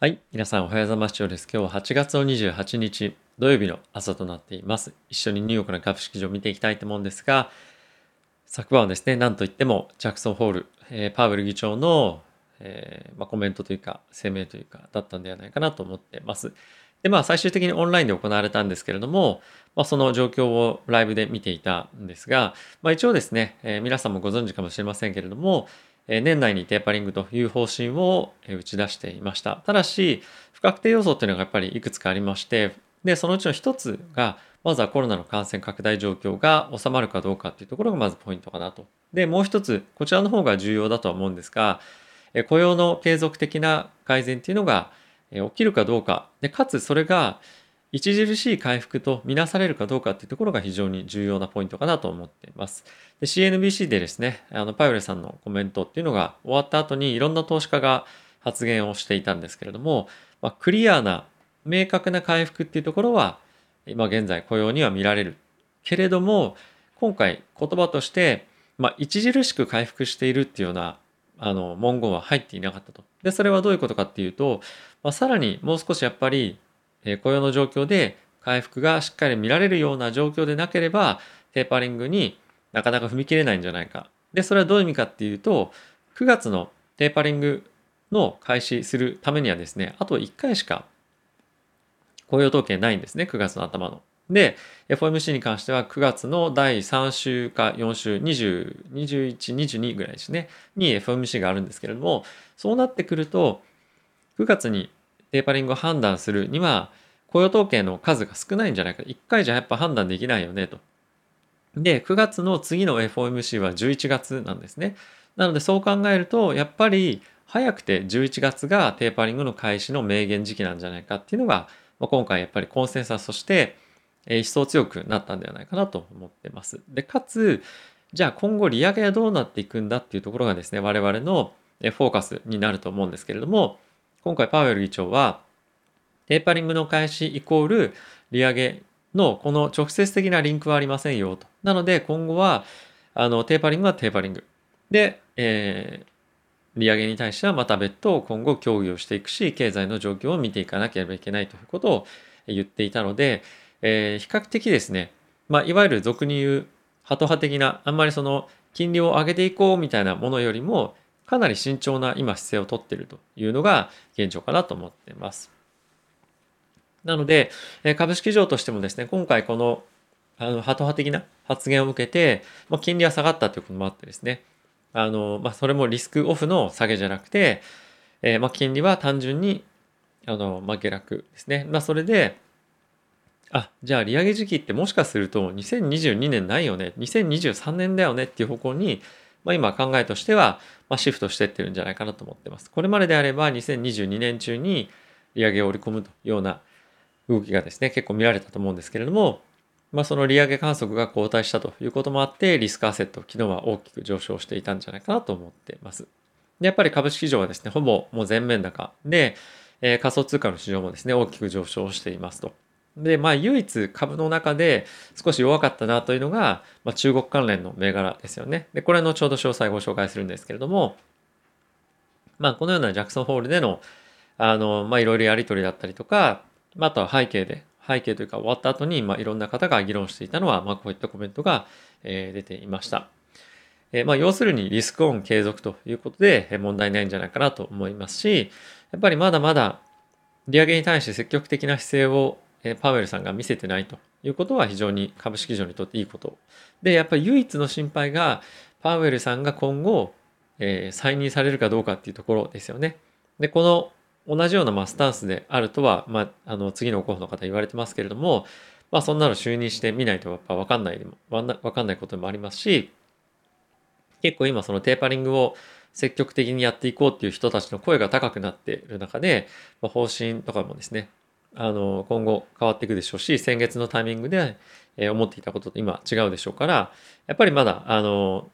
はい。皆さんおはようございます。です。今日は8月の28日土曜日の朝となっています。一緒にニューヨークの株式場を見ていきたいと思うんですが、昨晩はですね、なんといってもジャクソンホール、えー、パウエル議長の、えー、まあ、コメントというか声明というかだったんではないかなと思ってます。で、まあ最終的にオンラインで行われたんですけれども、まあ、その状況をライブで見ていたんですが、まあ、一応ですね、えー、皆さんもご存知かもしれませんけれども、年内にテーパリングという方針を打ち出していました。ただし、不確定要素っていうのがやっぱりいくつかありまして、で、そのうちの一つが、まずはコロナの感染拡大状況が収まるかどうかっていうところがまずポイントかなと。で、もう一つ、こちらの方が重要だとは思うんですが、雇用の継続的な改善っていうのが起きるかどうか。で、かつそれが著しい回復とみなされるかどうかっていうところが非常に重要なポイントかなと思っています。で CNBC でですね、あのパウエルさんのコメントっていうのが終わった後にいろんな投資家が発言をしていたんですけれども、まあ、クリアな明確な回復っていうところは今現在雇用には見られるけれども今回言葉として、まあ、著しく回復しているっていうようなあの文言は入っていなかったと。でそれはどういうことかっていうと、まあ、さらにもう少しやっぱりえ雇用の状況で回復がしっかり見られるような状況でなければテーパリングになかなか踏み切れないんじゃないか。で、それはどういう意味かっていうと、9月のテーパリングの開始するためにはですね、あと1回しか雇用統計ないんですね、9月の頭の。で、FOMC に関しては9月の第3週か4週、20、21、22ぐらいですね、に FOMC があるんですけれども、そうなってくると、9月にテーパリングを判断するには、雇用統計の数が少ないんじゃないか。1回じゃやっぱ判断できないよねと。で、9月の次の FOMC は11月なんですね。なのでそう考えると、やっぱり早くて11月がテーパリングの開始の明言時期なんじゃないかっていうのが、ま、今回やっぱりコンセンサスとして、一層強くなったんではないかなと思ってます。で、かつ、じゃあ今後利上げはどうなっていくんだっていうところがですね、我々のフォーカスになると思うんですけれども、今回パウエル議長は、テーパリングの開始イコール利上げのこの直接的なリンクはありませんよと。なので今後はあのテーパリングはテーパリング。で、えー、利上げに対してはまた別途今後協議をしていくし、経済の状況を見ていかなければいけないということを言っていたので、えー、比較的ですね、まあ、いわゆる俗に言うハト派的な、あんまりその金利を上げていこうみたいなものよりも、かなり慎重な今姿勢をとっているというのが現状かなと思っています。なので、株式市場としてもですね、今回このあのハト派的な発言を受けて、まあ、金利は下がったということもあってですね、あのまあ、それもリスクオフの下げじゃなくて、えー、まあ金利は単純にあの、まあ、下落ですね。まあ、それで、あじゃあ利上げ時期ってもしかすると2022年ないよね2023年だよねっていう方向にまあ、今考えとしては、まあ、シフトしてってるんじゃないかなと思ってます。これまでであれば2022年中に利上げを織り込むというような動きがですね、結構見られたと思うんですけれども、まあ、その利上げ観測が後退したということもあって、リスクアセット、昨日は大きく上昇していたんじゃないかなと思っています。で、やっぱり株式市場はですね、ほぼもう全面高で、えー、仮想通貨の市場もですね、大きく上昇していますと。で、まあ、唯一株の中で少し弱かったなというのが、まあ、中国関連の銘柄ですよね。で、これのちょうど詳細ご紹介するんですけれども、まあ、このようなジャクソンホールでの、あの、まあ、いろいろやり取りだったりとか、まあ、あとは背景で、背景というか終わった後に、まあ、いろんな方が議論していたのは、まあ、こういったコメントが、えー、出ていました。えー、まあ、要するにリスクオン継続ということで、問題ないんじゃないかなと思いますし、やっぱりまだまだ利上げに対して積極的な姿勢をパウエルさんが見せてないということは非常に株式市場にとっていいこと。で、やっぱり唯一の心配がパウエルさんが今後、えー、再任されるかどうかっていうところですよね。で、この同じようなまあスタンスであるとは、まあ、あの次の候補の方言われてますけれども、まあそんなの就任してみないとやっぱ分かんないわかんないこともありますし、結構今そのテーパリングを積極的にやっていこうっていう人たちの声が高くなっている中で、まあ、方針とかもですね、あの今後変わっていくでしょうし先月のタイミングで、え思っていたことと今違うでしょうからやっぱりまだあの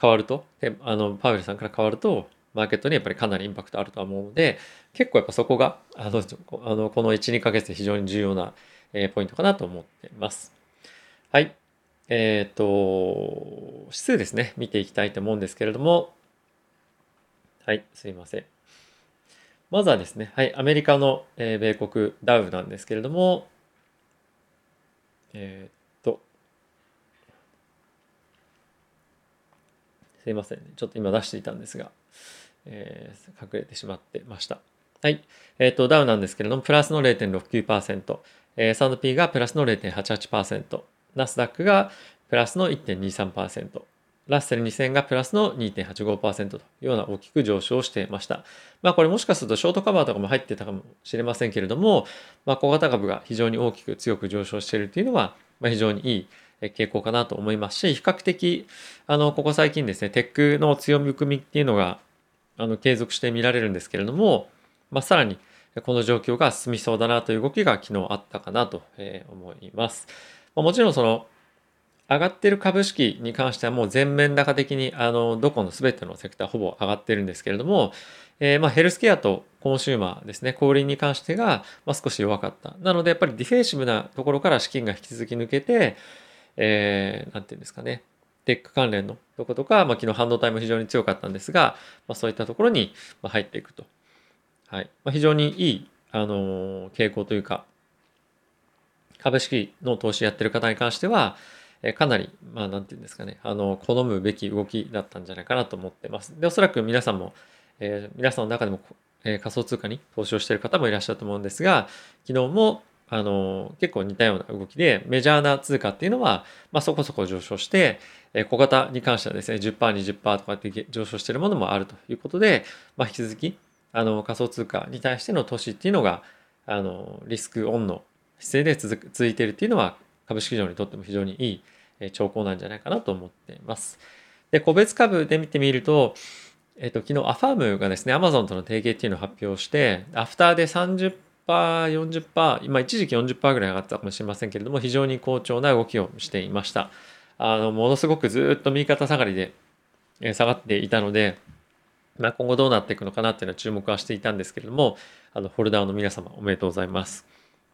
変わるとあのパウエルさんから変わるとマーケットにやっぱりかなりインパクトあるとは思うので結構やっぱそこがあのあのこの12ヶ月で非常に重要な、えポイントかなと思っています。はい。えっ、ー、と、指数ですね、見ていきたいと思うんですけれども、はい、すいません。まずはですね、はい、アメリカの、えー、米国ダウなんですけれども、えー、っと、すいませんね。ちょっと今出していたんですが、えー、隠れてしまってました。はい。えっ、と、ダウなんですけれども、プラスの0.69%、えー、S&P がプラスの0.88%、ナスダックがプラスの1.23%、ラッセル2000がプラスの2.85%というような大きく上昇していました。まあこれもしかするとショートカバーとかも入ってたかもしれませんけれども、まあ小型株が非常に大きく強く上昇しているというのは、ま、非常にいい傾向かなと思いますし、比較的、あの、ここ最近ですね、テックの強み含みっていうのが、あの、継続して見られるんですけれども、まあさらにこの状況が進みそうだなという動きが昨日あったかなと思います。まあ、もちろんその、上がってる株式に関してはもう全面高的にあのどこの全てのセクターほぼ上がってるんですけれども、えー、まあヘルスケアとコンシューマーですね、小売に関してが、まあ、少し弱かった。なのでやっぱりディフェンシブなところから資金が引き続き抜けて、えー、なんていうんですかね、テック関連のとことか、まあ、昨日半導体も非常に強かったんですが、まあ、そういったところに入っていくと。はい。まあ、非常にいい、あのー、傾向というか、株式の投資やってる方に関しては、えかなり、まあ、なんていうんですかね、あの、好むべき動きだったんじゃないかなと思ってます。で、おそらく皆さんも、えー、皆さんの中でも、えー、仮想通貨に投資をしている方もいらっしゃると思うんですが、昨日も、あの、結構似たような動きで、メジャーな通貨っていうのは、まあ、そこそこ上昇して、えー、小型に関してはですね、10%、20%とかって上昇しているものもあるということで、まあ、引き続き、あの、仮想通貨に対しての投資っていうのが、あの、リスクオンの姿勢で続いているっていうのは、株式市場にとっても非常にいい兆候なんじゃないかなと思っています。で、個別株で見てみると、えっと、昨日アファームがですね、アマゾンとの提携っていうのを発表して、アフターで30%、40%、今一時期40%ぐらい上がったかもしれませんけれども、非常に好調な動きをしていました。あの、ものすごくずっと右肩下がりで下がっていたので、まあ、今後どうなっていくのかなっていうのは注目はしていたんですけれども、あの、ホルダーの皆様おめでとうございます。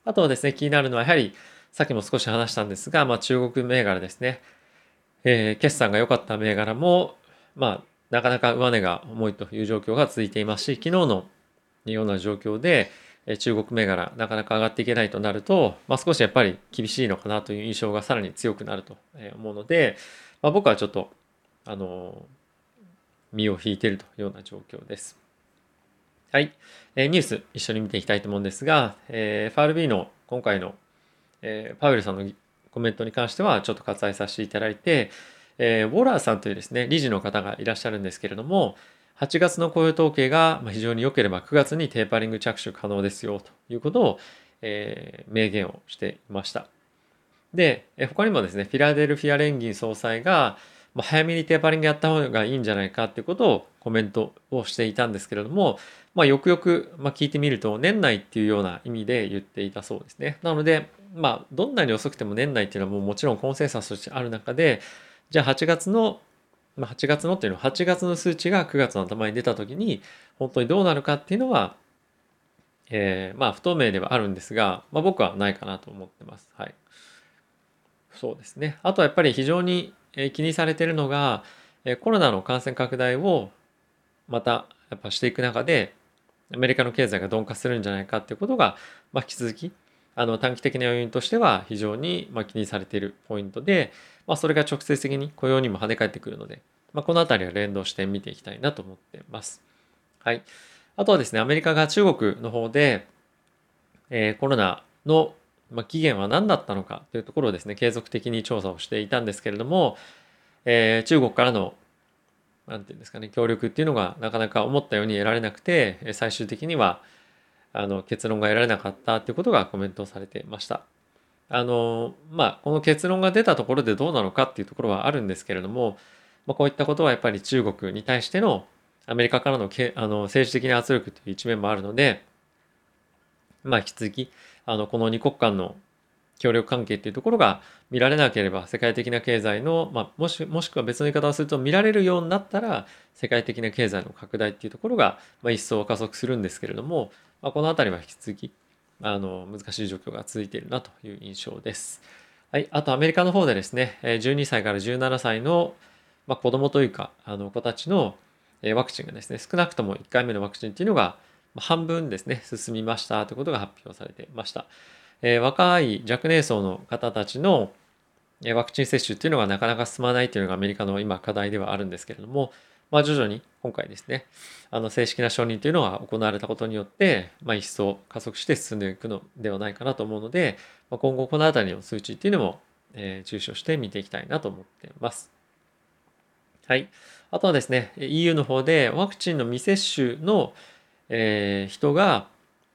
あとはですね、気になるのはやはり、さっきも少し話したんですが、まあ、中国銘柄ですね。えー、決算が良かった銘柄も、まあ、なかなか上値が重いという状況が続いていますし、昨日のような状況で、中国銘柄なかなか上がっていけないとなると、まあ、少しやっぱり厳しいのかなという印象がさらに強くなると思うので、まあ、僕はちょっとあの身を引いているというような状況です。はい、えー、ニュース一緒に見ていきたいと思うんですが、えー、FRB の今回のえー、パウエルさんのコメントに関してはちょっと割愛させていただいて、えー、ウォーラーさんというですね、理事の方がいらっしゃるんですけれども、8月の雇用統計が非常に良ければ9月にテーパリング着手可能ですよということを、えー、明言をしていました。で、他にもですね、フィラデルフィア連銀総裁が、まあ、早めにテーパリングやった方がいいんじゃないかっていうことをコメントをしていたんですけれども、まあ、よくよく、ま、聞いてみると年内っていうような意味で言っていたそうですね。なので、まあ、どんなに遅くても年内っていうのはもうもちろんコンセンサスとしてある中で、じゃあ8月の、まあ、8月のっていうのは8月の数値が9月の頭に出た時に、本当にどうなるかっていうのは、えー、まあ不透明ではあるんですが、まあ、僕はないかなと思ってます。はい。そうですね。あとはやっぱり非常に気にされているのが、コロナの感染拡大をまたやっぱしていく中で、アメリカの経済が鈍化するんじゃないかっていうことが、まあ、引き続きあの短期的な要因としては非常にま気にされているポイントで、まあ、それが直接的に雇用にも跳ね返ってくるので、まあ、このあたりは連動して見ていきたいなと思っています。はい。あとはですね、アメリカが中国の方で、えー、コロナの、ま起源は何だったのかというところをですね、継続的に調査をしていたんですけれども、えー、中国からのなんていうんですかね、協力っていうのがなかなか思ったように得られなくて、最終的にはあの結論が得られなかったっていうことがコメントされてました。あのまあこの結論が出たところでどうなのかっていうところはあるんですけれども、まあ、こういったことはやっぱり中国に対してのアメリカからのけあの政治的な圧力という一面もあるので、まあ、引き続きあのこの2国間の協力関係っていうところが見られなければ世界的な経済の、まあ、もしもしくは別の言い方をすると見られるようになったら世界的な経済の拡大っていうところが、まあ、一層加速するんですけれども、まあ、この辺りは引き続きあの難しい状況が続いているなという印象です。はい、あとアメリカの方でですね12歳から17歳の、まあ、子供というかあの子たちのワクチンがですね少なくとも1回目のワクチンっていうのが半分ですね、進みましたということが発表されてました。えー、若い若年層の方たちのワクチン接種っていうのがなかなか進まないというのがアメリカの今課題ではあるんですけれども、まあ、徐々に今回ですね、あの正式な承認というのが行われたことによって、まあ、一層加速して進んでいくのではないかなと思うので、まあ、今後このあたりの数値っていうのも、えー、注視をして見ていきたいなと思っています。はい。あとはですね、EU の方でワクチンの未接種の、えー、人が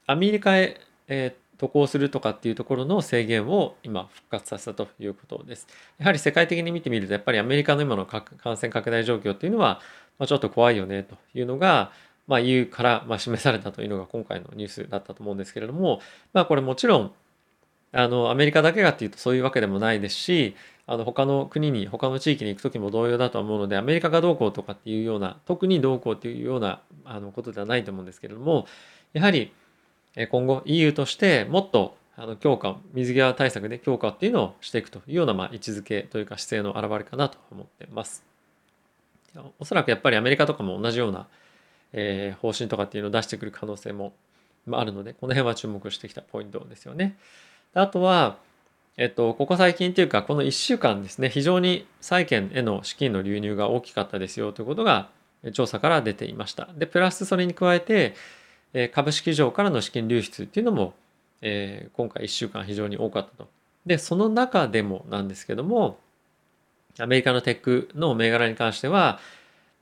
アメリカへ、えー、渡航するとかっていうところの制限を今復活させたということです。やはり世界的に見てみるとやっぱりアメリカの今の感染拡大状況っていうのは、まあ、ちょっと怖いよねというのが、まあ、EU からま示されたというのが今回のニュースだったと思うんですけれども、まあ、これもちろんあのアメリカだけがっていうとそういうわけでもないですしあの他の国に他の地域に行く時も同様だと思うのでアメリカがどうこうとかっていうような特にどうこうっていうようなあのことではないと思うんですけれどもやはり今後 EU としてもっとあの強化水際対策で強化っていうのをしていくというような、まあ、位置づけというか姿勢の表れかなと思ってます。おそらくやっぱりアメリカとかも同じような、えー、方針とかっていうのを出してくる可能性もあるのでこの辺は注目してきたポイントですよね。あとは、えっと、ここ最近というかこの1週間ですね非常に債券への資金の流入が大きかったですよということが調査から出ていました。でプラスそれに加えて株式上からの資金流出っていうのも、えー、今回1週間非常に多かったと。で、その中でもなんですけども、アメリカのテックの銘柄に関しては、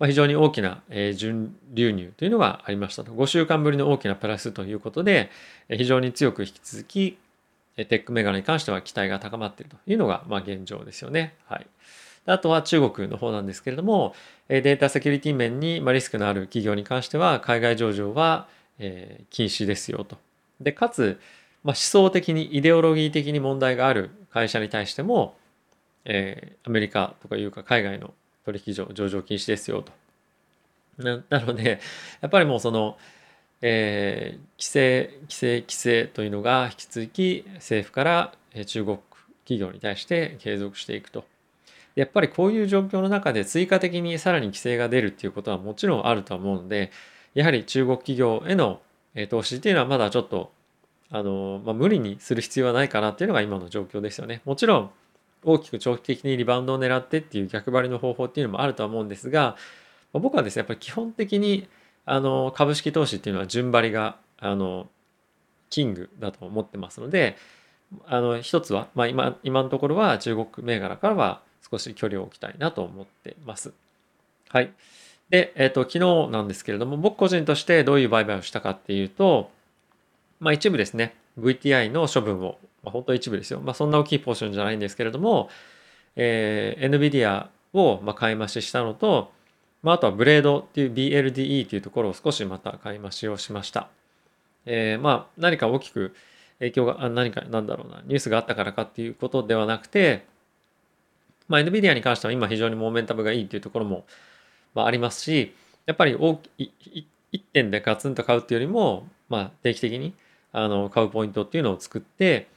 非常に大きな、純流入というのがありましたと。5週間ぶりの大きなプラスということで、非常に強く引き続き、テック銘柄に関しては期待が高まっているというのが、まあ、現状ですよね。はい。あとは中国の方なんですけれども、データセキュリティ面にリスクのある企業に関しては、海外上場は、禁止ですよと。で、かつ、まあ、思想的にイデオロギー的に問題がある会社に対しても、えー、アメリカとかいうか海外の取引所上場禁止ですよと。ななのでやっぱりもうその、えー、規制規制規制というのが引き続き政府から中国企業に対して継続していくと。やっぱりこういう状況の中で追加的にさらに規制が出るっていうことはもちろんあるとは思うのでやはり中国企業への投資っていうのはまだちょっとあの、まあ、無理にする必要はないかなっていうのが今の状況ですよね。もちろん大きく長期的にリバウンドを狙ってっていう逆張りの方法っていうのもあるとは思うんですが僕はですねやっぱり基本的にあの株式投資っていうのは順張りがあのキングだと思ってますのであの一つは、まあ今、今のところは中国銘柄からは少し距離を置きたいなと思ってます。はい。で、えっ、ー、と、昨日なんですけれども、僕個人としてどういう売買をしたかっていうと、まあ一部ですね、VTI の処分を、まあ、本当一部ですよ。まあそんな大きいポーションじゃないんですけれども、えー、NVIDIA をまあ買い増ししたのと、まあ、あとはブレードっていう BLDE というところを少しまた買い増しをしました。えー、まあ何か大きく影響が、あ何かなんだろうな、ニュースがあったからかっていうことではなくて、まあ NVIDIA に関しては今非常にモーメンタムがいいっていうところもまあ、ありますしやっぱり大き1点でガツンと買うっていうよりも、まあ、定期的にあの買うポイントっていうのを作って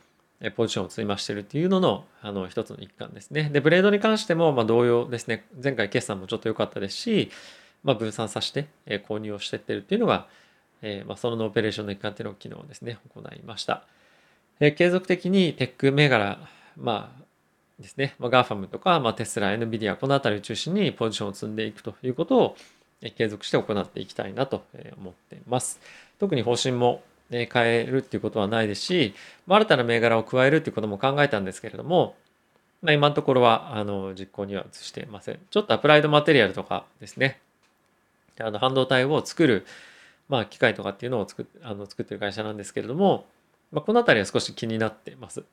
ポジションを積み増してるっていうののあの一つの一環ですね。でブレードに関してもま同様ですね前回決算もちょっと良かったですし、まあ、分散させて購入をしてってるっていうのが、え、まあそのオペレーションの一環っていうのを昨日ですね行いました。え、継続的にテック銘柄まあですね、まあ、GAFAM とか、まあ、テスラ、NVIDIA、この辺りを中心にポジションを積んでいくということを継続して行っていきたいなと思っています。特に方針も変えるっていうことはないですし、まあ、新たな銘柄を加えるっていうことも考えたんですけれども、まあ、今のところはあの実行には移していません。ちょっとアプライドマテリアルとかですね、あの半導体を作る、まあ、機械とかっていうのを作あの作ってる会社なんですけれども、まあ、この辺りは少し気になっています。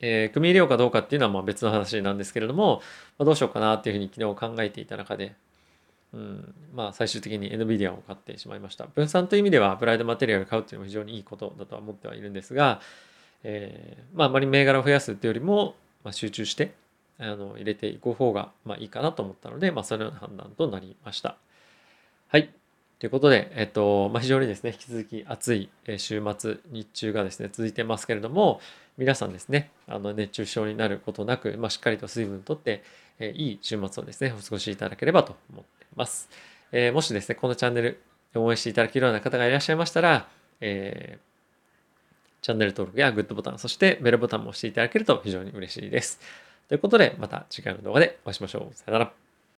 えー、組み入れようかどうかっていうのはまあ別の話なんですけれども、まあ、どうしようかなっていうふうに昨日考えていた中で、うん、まあ最終的に NVIDIA を買ってしまいました。分散という意味ではアプライドマテリアル買うっていうのも非常にいいことだとは思ってはいるんですが、えー、まあまり銘柄を増やすっていうよりも、まあ、集中してあの入れていく方がまあいいかなと思ったので、まあそのような判断となりました。はい。ということで、えっと、まあ、非常にですね、引き続き暑い週末、日中がですね、続いてますけれども、皆さんですね、あの熱中症になることなく、まあ、しっかりと水分とって、えいい週末をですね、お過ごしいただければと思ってます。えー、もしですね、このチャンネル応援していただけるような方がいらっしゃいましたら、えーチャンネル登録やグッドボタン、そしてベルボタンも押していただけると非常に嬉しいです。ということで、また次回の動画でお会いしましょう。さよなら。